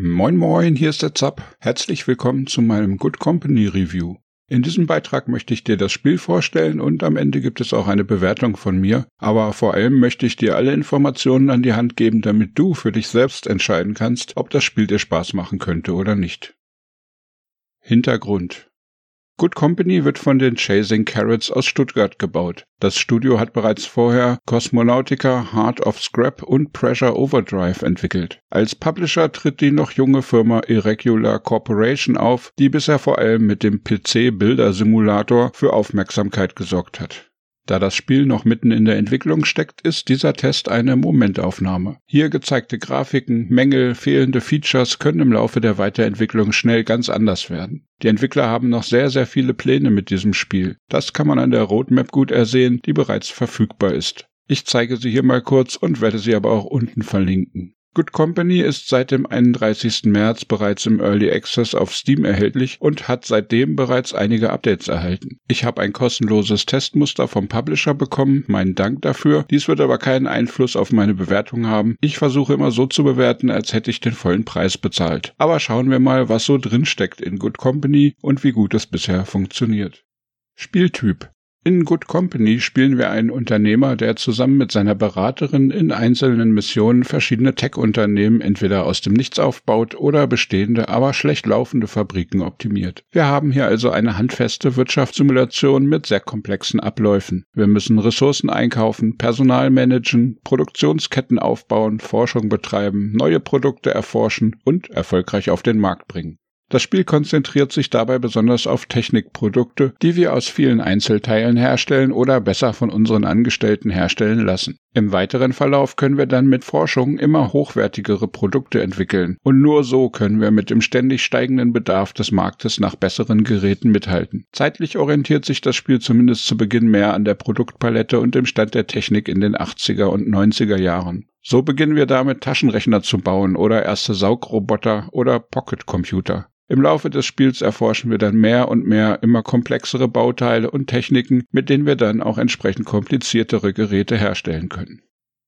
Moin moin, hier ist der Zap. Herzlich willkommen zu meinem Good Company Review. In diesem Beitrag möchte ich dir das Spiel vorstellen und am Ende gibt es auch eine Bewertung von mir, aber vor allem möchte ich dir alle Informationen an die Hand geben, damit du für dich selbst entscheiden kannst, ob das Spiel dir Spaß machen könnte oder nicht. Hintergrund Good Company wird von den Chasing Carrots aus Stuttgart gebaut. Das Studio hat bereits vorher Cosmonautica, Heart of Scrap und Pressure Overdrive entwickelt. Als Publisher tritt die noch junge Firma Irregular Corporation auf, die bisher vor allem mit dem PC-Bilder-Simulator für Aufmerksamkeit gesorgt hat. Da das Spiel noch mitten in der Entwicklung steckt, ist dieser Test eine Momentaufnahme. Hier gezeigte Grafiken, Mängel, fehlende Features können im Laufe der Weiterentwicklung schnell ganz anders werden. Die Entwickler haben noch sehr, sehr viele Pläne mit diesem Spiel. Das kann man an der Roadmap gut ersehen, die bereits verfügbar ist. Ich zeige sie hier mal kurz und werde sie aber auch unten verlinken. Good Company ist seit dem 31. März bereits im Early Access auf Steam erhältlich und hat seitdem bereits einige Updates erhalten. Ich habe ein kostenloses Testmuster vom Publisher bekommen, meinen Dank dafür. Dies wird aber keinen Einfluss auf meine Bewertung haben. Ich versuche immer so zu bewerten, als hätte ich den vollen Preis bezahlt. Aber schauen wir mal, was so drin steckt in Good Company und wie gut es bisher funktioniert. Spieltyp in Good Company spielen wir einen Unternehmer, der zusammen mit seiner Beraterin in einzelnen Missionen verschiedene Tech-Unternehmen entweder aus dem Nichts aufbaut oder bestehende, aber schlecht laufende Fabriken optimiert. Wir haben hier also eine handfeste Wirtschaftssimulation mit sehr komplexen Abläufen. Wir müssen Ressourcen einkaufen, Personal managen, Produktionsketten aufbauen, Forschung betreiben, neue Produkte erforschen und erfolgreich auf den Markt bringen. Das Spiel konzentriert sich dabei besonders auf Technikprodukte, die wir aus vielen Einzelteilen herstellen oder besser von unseren Angestellten herstellen lassen. Im weiteren Verlauf können wir dann mit Forschung immer hochwertigere Produkte entwickeln und nur so können wir mit dem ständig steigenden Bedarf des Marktes nach besseren Geräten mithalten. Zeitlich orientiert sich das Spiel zumindest zu Beginn mehr an der Produktpalette und dem Stand der Technik in den 80er und 90er Jahren. So beginnen wir damit, Taschenrechner zu bauen oder erste Saugroboter oder Pocketcomputer. Im Laufe des Spiels erforschen wir dann mehr und mehr immer komplexere Bauteile und Techniken, mit denen wir dann auch entsprechend kompliziertere Geräte herstellen können.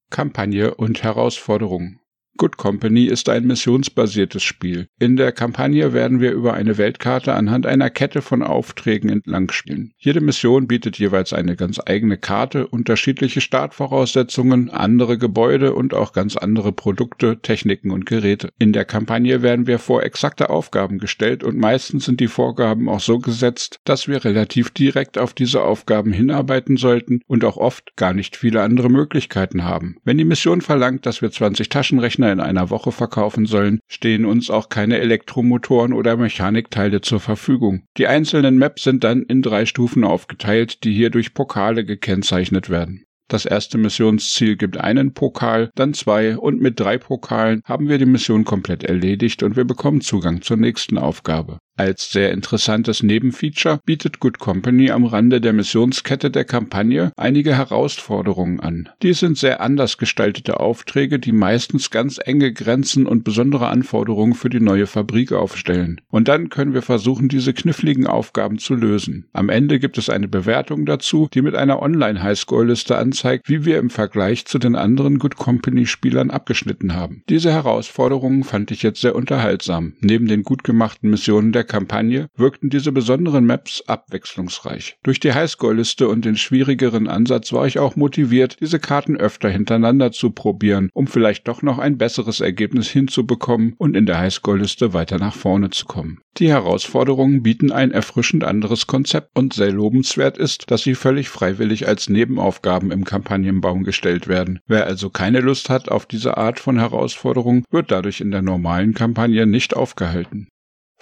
Kampagne und Herausforderungen Good Company ist ein missionsbasiertes Spiel. In der Kampagne werden wir über eine Weltkarte anhand einer Kette von Aufträgen entlang spielen. Jede Mission bietet jeweils eine ganz eigene Karte, unterschiedliche Startvoraussetzungen, andere Gebäude und auch ganz andere Produkte, Techniken und Geräte. In der Kampagne werden wir vor exakte Aufgaben gestellt und meistens sind die Vorgaben auch so gesetzt, dass wir relativ direkt auf diese Aufgaben hinarbeiten sollten und auch oft gar nicht viele andere Möglichkeiten haben. Wenn die Mission verlangt, dass wir 20 Taschenrechner in einer Woche verkaufen sollen, stehen uns auch keine Elektromotoren oder Mechanikteile zur Verfügung. Die einzelnen Maps sind dann in drei Stufen aufgeteilt, die hier durch Pokale gekennzeichnet werden. Das erste Missionsziel gibt einen Pokal, dann zwei und mit drei Pokalen haben wir die Mission komplett erledigt und wir bekommen Zugang zur nächsten Aufgabe. Als sehr interessantes Nebenfeature bietet Good Company am Rande der Missionskette der Kampagne einige Herausforderungen an. Dies sind sehr anders gestaltete Aufträge, die meistens ganz enge Grenzen und besondere Anforderungen für die neue Fabrik aufstellen. Und dann können wir versuchen, diese kniffligen Aufgaben zu lösen. Am Ende gibt es eine Bewertung dazu, die mit einer Online-Highscore-Liste anzeigt, wie wir im Vergleich zu den anderen Good Company-Spielern abgeschnitten haben. Diese Herausforderungen fand ich jetzt sehr unterhaltsam. Neben den gut gemachten Missionen der Kampagne wirkten diese besonderen Maps abwechslungsreich. Durch die Highscore-Liste und den schwierigeren Ansatz war ich auch motiviert, diese Karten öfter hintereinander zu probieren, um vielleicht doch noch ein besseres Ergebnis hinzubekommen und in der Highscore-Liste weiter nach vorne zu kommen. Die Herausforderungen bieten ein erfrischend anderes Konzept und sehr lobenswert ist, dass sie völlig freiwillig als Nebenaufgaben im Kampagnenbaum gestellt werden. Wer also keine Lust hat auf diese Art von Herausforderung, wird dadurch in der normalen Kampagne nicht aufgehalten.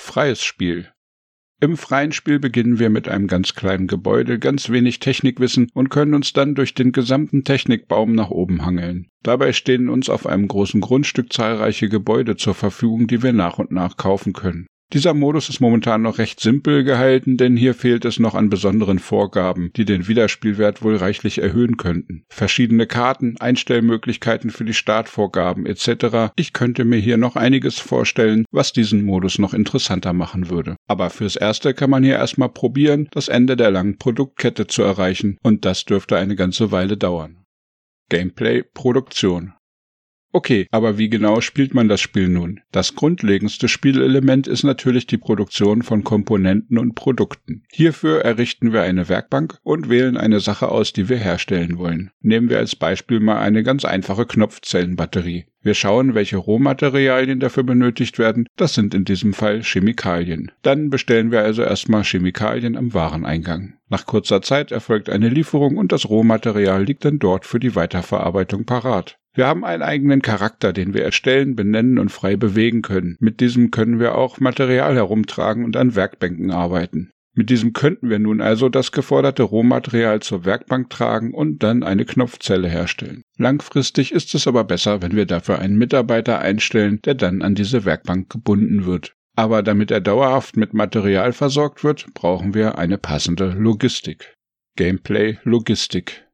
Freies Spiel. Im freien Spiel beginnen wir mit einem ganz kleinen Gebäude, ganz wenig Technikwissen und können uns dann durch den gesamten Technikbaum nach oben hangeln. Dabei stehen uns auf einem großen Grundstück zahlreiche Gebäude zur Verfügung, die wir nach und nach kaufen können. Dieser Modus ist momentan noch recht simpel gehalten, denn hier fehlt es noch an besonderen Vorgaben, die den Wiederspielwert wohl reichlich erhöhen könnten. Verschiedene Karten, Einstellmöglichkeiten für die Startvorgaben etc. Ich könnte mir hier noch einiges vorstellen, was diesen Modus noch interessanter machen würde. Aber fürs Erste kann man hier erstmal probieren, das Ende der langen Produktkette zu erreichen, und das dürfte eine ganze Weile dauern. Gameplay Produktion Okay, aber wie genau spielt man das Spiel nun? Das grundlegendste Spielelement ist natürlich die Produktion von Komponenten und Produkten. Hierfür errichten wir eine Werkbank und wählen eine Sache aus, die wir herstellen wollen. Nehmen wir als Beispiel mal eine ganz einfache Knopfzellenbatterie. Wir schauen, welche Rohmaterialien dafür benötigt werden. Das sind in diesem Fall Chemikalien. Dann bestellen wir also erstmal Chemikalien am Wareneingang. Nach kurzer Zeit erfolgt eine Lieferung und das Rohmaterial liegt dann dort für die Weiterverarbeitung parat. Wir haben einen eigenen Charakter, den wir erstellen, benennen und frei bewegen können. Mit diesem können wir auch Material herumtragen und an Werkbänken arbeiten. Mit diesem könnten wir nun also das geforderte Rohmaterial zur Werkbank tragen und dann eine Knopfzelle herstellen. Langfristig ist es aber besser, wenn wir dafür einen Mitarbeiter einstellen, der dann an diese Werkbank gebunden wird. Aber damit er dauerhaft mit Material versorgt wird, brauchen wir eine passende Logistik. Gameplay Logistik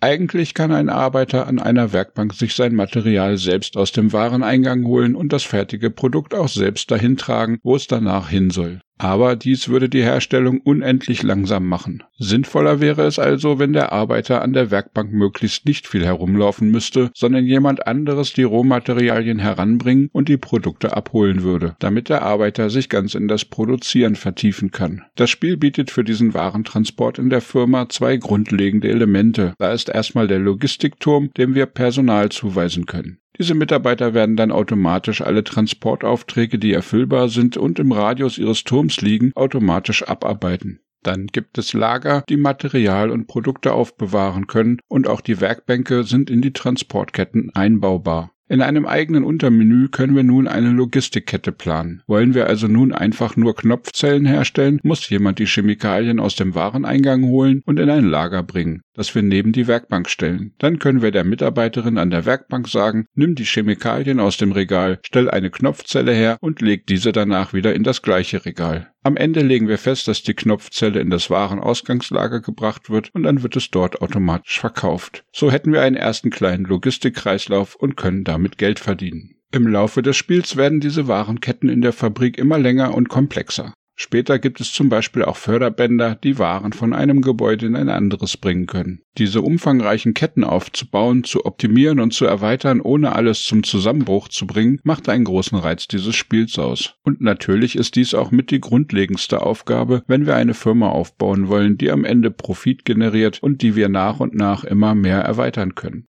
eigentlich kann ein Arbeiter an einer Werkbank sich sein Material selbst aus dem Wareneingang holen und das fertige Produkt auch selbst dahin tragen, wo es danach hin soll. Aber dies würde die Herstellung unendlich langsam machen. Sinnvoller wäre es also, wenn der Arbeiter an der Werkbank möglichst nicht viel herumlaufen müsste, sondern jemand anderes die Rohmaterialien heranbringen und die Produkte abholen würde, damit der Arbeiter sich ganz in das Produzieren vertiefen kann. Das Spiel bietet für diesen Warentransport in der Firma zwei grundlegende Elemente. Da ist erstmal der Logistikturm, dem wir Personal zuweisen können. Diese Mitarbeiter werden dann automatisch alle Transportaufträge, die erfüllbar sind und im Radius ihres Turms liegen, automatisch abarbeiten. Dann gibt es Lager, die Material und Produkte aufbewahren können und auch die Werkbänke sind in die Transportketten einbaubar. In einem eigenen Untermenü können wir nun eine Logistikkette planen. Wollen wir also nun einfach nur Knopfzellen herstellen, muss jemand die Chemikalien aus dem Wareneingang holen und in ein Lager bringen, das wir neben die Werkbank stellen. Dann können wir der Mitarbeiterin an der Werkbank sagen, nimm die Chemikalien aus dem Regal, stell eine Knopfzelle her und leg diese danach wieder in das gleiche Regal. Am Ende legen wir fest, dass die Knopfzelle in das Warenausgangslager gebracht wird und dann wird es dort automatisch verkauft. So hätten wir einen ersten kleinen Logistikkreislauf und können damit Geld verdienen. Im Laufe des Spiels werden diese Warenketten in der Fabrik immer länger und komplexer. Später gibt es zum Beispiel auch Förderbänder, die Waren von einem Gebäude in ein anderes bringen können. Diese umfangreichen Ketten aufzubauen, zu optimieren und zu erweitern, ohne alles zum Zusammenbruch zu bringen, macht einen großen Reiz dieses Spiels aus. Und natürlich ist dies auch mit die grundlegendste Aufgabe, wenn wir eine Firma aufbauen wollen, die am Ende Profit generiert und die wir nach und nach immer mehr erweitern können.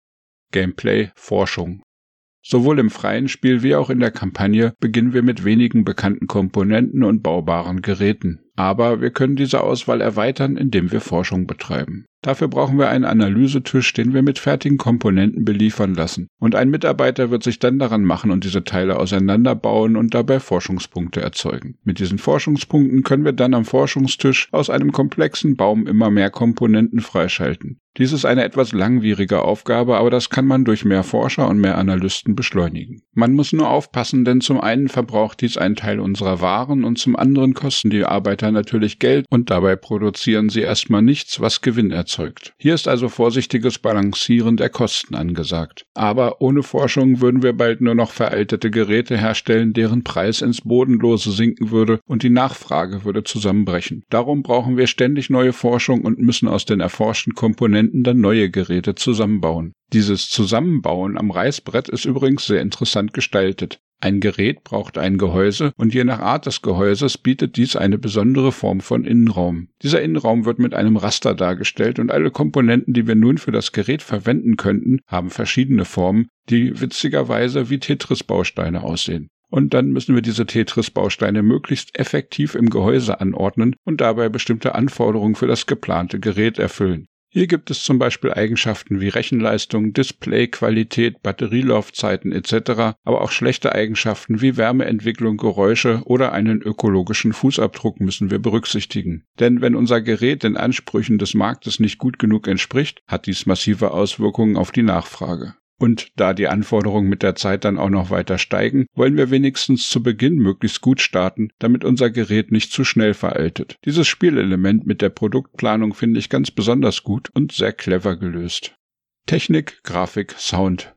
Gameplay, Forschung. Sowohl im freien Spiel wie auch in der Kampagne beginnen wir mit wenigen bekannten Komponenten und baubaren Geräten. Aber wir können diese Auswahl erweitern, indem wir Forschung betreiben. Dafür brauchen wir einen Analysetisch, den wir mit fertigen Komponenten beliefern lassen. Und ein Mitarbeiter wird sich dann daran machen und diese Teile auseinanderbauen und dabei Forschungspunkte erzeugen. Mit diesen Forschungspunkten können wir dann am Forschungstisch aus einem komplexen Baum immer mehr Komponenten freischalten. Dies ist eine etwas langwierige Aufgabe, aber das kann man durch mehr Forscher und mehr Analysten beschleunigen. Man muss nur aufpassen, denn zum einen verbraucht dies einen Teil unserer Waren und zum anderen kosten die Arbeiter natürlich Geld und dabei produzieren sie erstmal nichts, was Gewinn erzeugt. Hier ist also vorsichtiges Balancieren der Kosten angesagt. Aber ohne Forschung würden wir bald nur noch veraltete Geräte herstellen, deren Preis ins Bodenlose sinken würde und die Nachfrage würde zusammenbrechen. Darum brauchen wir ständig neue Forschung und müssen aus den erforschten Komponenten Komponenten dann neue Geräte zusammenbauen. Dieses Zusammenbauen am Reißbrett ist übrigens sehr interessant gestaltet. Ein Gerät braucht ein Gehäuse und je nach Art des Gehäuses bietet dies eine besondere Form von Innenraum. Dieser Innenraum wird mit einem Raster dargestellt und alle Komponenten, die wir nun für das Gerät verwenden könnten, haben verschiedene Formen, die witzigerweise wie Tetris-Bausteine aussehen. Und dann müssen wir diese Tetris-Bausteine möglichst effektiv im Gehäuse anordnen und dabei bestimmte Anforderungen für das geplante Gerät erfüllen. Hier gibt es zum Beispiel Eigenschaften wie Rechenleistung, Displayqualität, Batterielaufzeiten etc., aber auch schlechte Eigenschaften wie Wärmeentwicklung, Geräusche oder einen ökologischen Fußabdruck müssen wir berücksichtigen. Denn wenn unser Gerät den Ansprüchen des Marktes nicht gut genug entspricht, hat dies massive Auswirkungen auf die Nachfrage. Und da die Anforderungen mit der Zeit dann auch noch weiter steigen, wollen wir wenigstens zu Beginn möglichst gut starten, damit unser Gerät nicht zu schnell veraltet. Dieses Spielelement mit der Produktplanung finde ich ganz besonders gut und sehr clever gelöst. Technik, Grafik, Sound.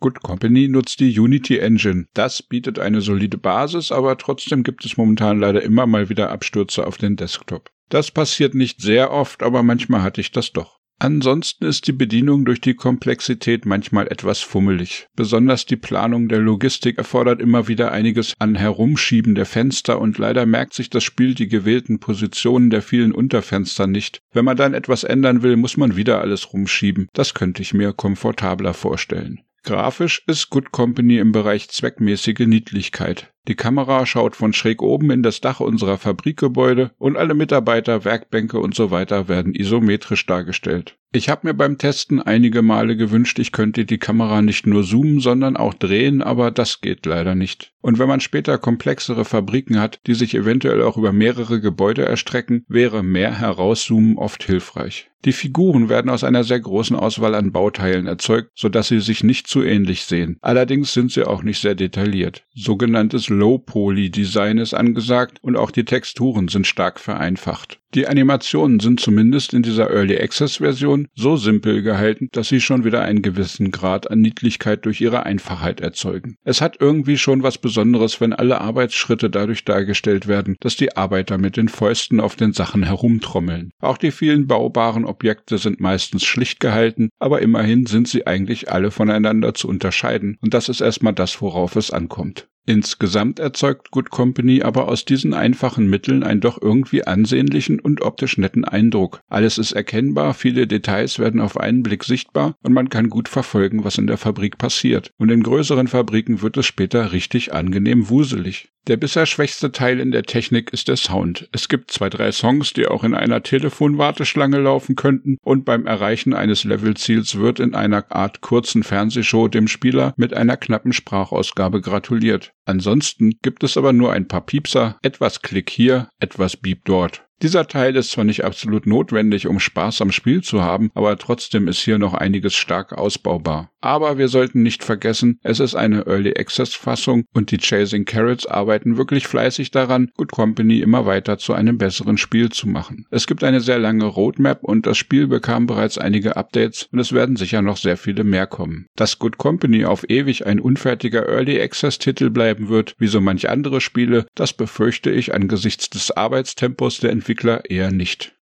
Good Company nutzt die Unity Engine. Das bietet eine solide Basis, aber trotzdem gibt es momentan leider immer mal wieder Abstürze auf den Desktop. Das passiert nicht sehr oft, aber manchmal hatte ich das doch. Ansonsten ist die Bedienung durch die Komplexität manchmal etwas fummelig. Besonders die Planung der Logistik erfordert immer wieder einiges an Herumschieben der Fenster und leider merkt sich das Spiel die gewählten Positionen der vielen Unterfenster nicht. Wenn man dann etwas ändern will, muss man wieder alles rumschieben. Das könnte ich mir komfortabler vorstellen. Grafisch ist Good Company im Bereich zweckmäßige Niedlichkeit. Die Kamera schaut von schräg oben in das Dach unserer Fabrikgebäude und alle Mitarbeiter, Werkbänke und so weiter werden isometrisch dargestellt. Ich habe mir beim Testen einige Male gewünscht, ich könnte die Kamera nicht nur zoomen, sondern auch drehen, aber das geht leider nicht. Und wenn man später komplexere Fabriken hat, die sich eventuell auch über mehrere Gebäude erstrecken, wäre mehr Herauszoomen oft hilfreich. Die Figuren werden aus einer sehr großen Auswahl an Bauteilen erzeugt, sodass sie sich nicht zu ähnlich sehen. Allerdings sind sie auch nicht sehr detailliert. Sogenanntes Low-Poly-Design ist angesagt und auch die Texturen sind stark vereinfacht. Die Animationen sind zumindest in dieser Early Access Version so simpel gehalten, dass sie schon wieder einen gewissen Grad an Niedlichkeit durch ihre Einfachheit erzeugen. Es hat irgendwie schon was Besonderes, wenn alle Arbeitsschritte dadurch dargestellt werden, dass die Arbeiter mit den Fäusten auf den Sachen herumtrommeln. Auch die vielen baubaren Objekte sind meistens schlicht gehalten, aber immerhin sind sie eigentlich alle voneinander zu unterscheiden und das ist erstmal das, worauf es ankommt. Insgesamt erzeugt Good Company aber aus diesen einfachen Mitteln einen doch irgendwie ansehnlichen und optisch netten Eindruck. Alles ist erkennbar, viele Details werden auf einen Blick sichtbar und man kann gut verfolgen, was in der Fabrik passiert. Und in größeren Fabriken wird es später richtig angenehm wuselig. Der bisher schwächste Teil in der Technik ist der Sound. Es gibt zwei, drei Songs, die auch in einer Telefonwarteschlange laufen könnten und beim Erreichen eines Levelziels wird in einer Art kurzen Fernsehshow dem Spieler mit einer knappen Sprachausgabe gratuliert. Ansonsten gibt es aber nur ein paar Piepser, etwas Klick hier, etwas Beep dort. Dieser Teil ist zwar nicht absolut notwendig, um Spaß am Spiel zu haben, aber trotzdem ist hier noch einiges stark ausbaubar. Aber wir sollten nicht vergessen, es ist eine Early Access Fassung und die Chasing Carrots arbeiten wirklich fleißig daran, Good Company immer weiter zu einem besseren Spiel zu machen. Es gibt eine sehr lange Roadmap und das Spiel bekam bereits einige Updates und es werden sicher noch sehr viele mehr kommen. Dass Good Company auf ewig ein unfertiger Early Access Titel bleiben wird, wie so manch andere Spiele, das befürchte ich angesichts des Arbeitstempos der Entwickler eher nicht.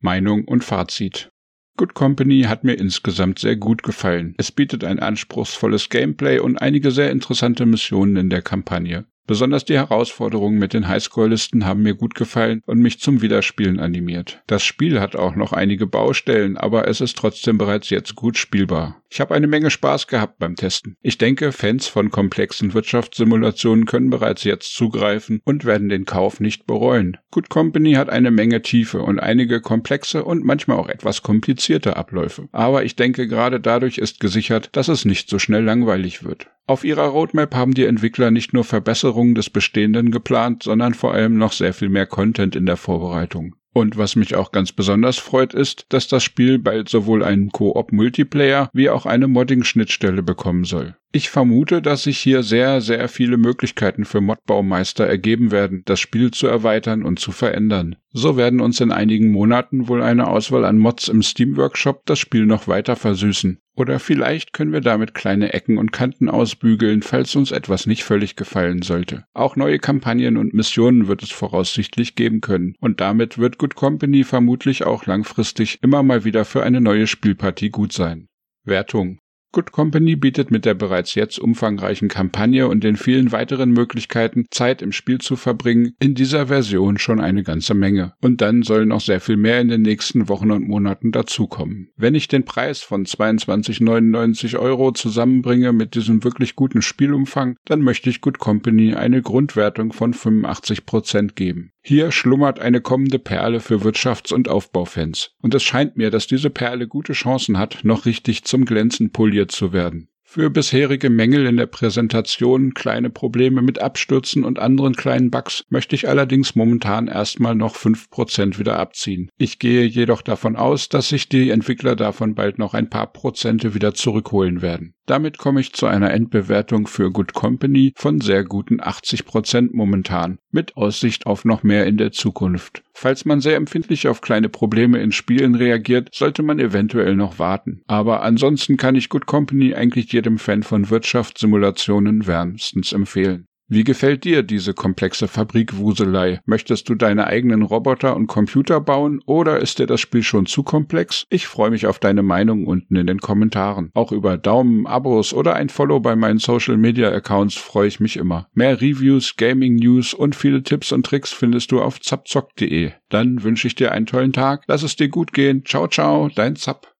Meinung und Fazit. Good Company hat mir insgesamt sehr gut gefallen. Es bietet ein anspruchsvolles Gameplay und einige sehr interessante Missionen in der Kampagne. Besonders die Herausforderungen mit den Highscore-Listen haben mir gut gefallen und mich zum Wiederspielen animiert. Das Spiel hat auch noch einige Baustellen, aber es ist trotzdem bereits jetzt gut spielbar. Ich habe eine Menge Spaß gehabt beim Testen. Ich denke, Fans von komplexen Wirtschaftssimulationen können bereits jetzt zugreifen und werden den Kauf nicht bereuen. Good Company hat eine Menge Tiefe und einige komplexe und manchmal auch etwas komplizierte Abläufe. Aber ich denke, gerade dadurch ist gesichert, dass es nicht so schnell langweilig wird. Auf ihrer Roadmap haben die Entwickler nicht nur Verbesserungen des Bestehenden geplant, sondern vor allem noch sehr viel mehr Content in der Vorbereitung. Und was mich auch ganz besonders freut, ist, dass das Spiel bald sowohl einen Koop-Multiplayer wie auch eine Modding-Schnittstelle bekommen soll. Ich vermute, dass sich hier sehr, sehr viele Möglichkeiten für Modbaumeister ergeben werden, das Spiel zu erweitern und zu verändern. So werden uns in einigen Monaten wohl eine Auswahl an Mods im Steam Workshop das Spiel noch weiter versüßen. Oder vielleicht können wir damit kleine Ecken und Kanten ausbügeln, falls uns etwas nicht völlig gefallen sollte. Auch neue Kampagnen und Missionen wird es voraussichtlich geben können. Und damit wird Good Company vermutlich auch langfristig immer mal wieder für eine neue Spielpartie gut sein. Wertung Good Company bietet mit der bereits jetzt umfangreichen Kampagne und den vielen weiteren Möglichkeiten, Zeit im Spiel zu verbringen, in dieser Version schon eine ganze Menge. Und dann soll noch sehr viel mehr in den nächsten Wochen und Monaten dazukommen. Wenn ich den Preis von 22,99 Euro zusammenbringe mit diesem wirklich guten Spielumfang, dann möchte ich Good Company eine Grundwertung von 85 Prozent geben. Hier schlummert eine kommende Perle für Wirtschafts- und Aufbaufans. Und es scheint mir, dass diese Perle gute Chancen hat, noch richtig zum Glänzen poliert zu werden. Für bisherige Mängel in der Präsentation, kleine Probleme mit Abstürzen und anderen kleinen Bugs möchte ich allerdings momentan erstmal noch fünf Prozent wieder abziehen. Ich gehe jedoch davon aus, dass sich die Entwickler davon bald noch ein paar Prozente wieder zurückholen werden. Damit komme ich zu einer Endbewertung für Good Company von sehr guten 80 Prozent momentan, mit Aussicht auf noch mehr in der Zukunft. Falls man sehr empfindlich auf kleine Probleme in Spielen reagiert, sollte man eventuell noch warten. Aber ansonsten kann ich Good Company eigentlich jedem Fan von Wirtschaftssimulationen wärmstens empfehlen. Wie gefällt dir diese komplexe Fabrikwuselei? Möchtest du deine eigenen Roboter und Computer bauen oder ist dir das Spiel schon zu komplex? Ich freue mich auf deine Meinung unten in den Kommentaren. Auch über Daumen, Abos oder ein Follow bei meinen Social Media Accounts freue ich mich immer. Mehr Reviews, Gaming News und viele Tipps und Tricks findest du auf zapzock.de. Dann wünsche ich dir einen tollen Tag, lass es dir gut gehen. Ciao, ciao, dein Zap.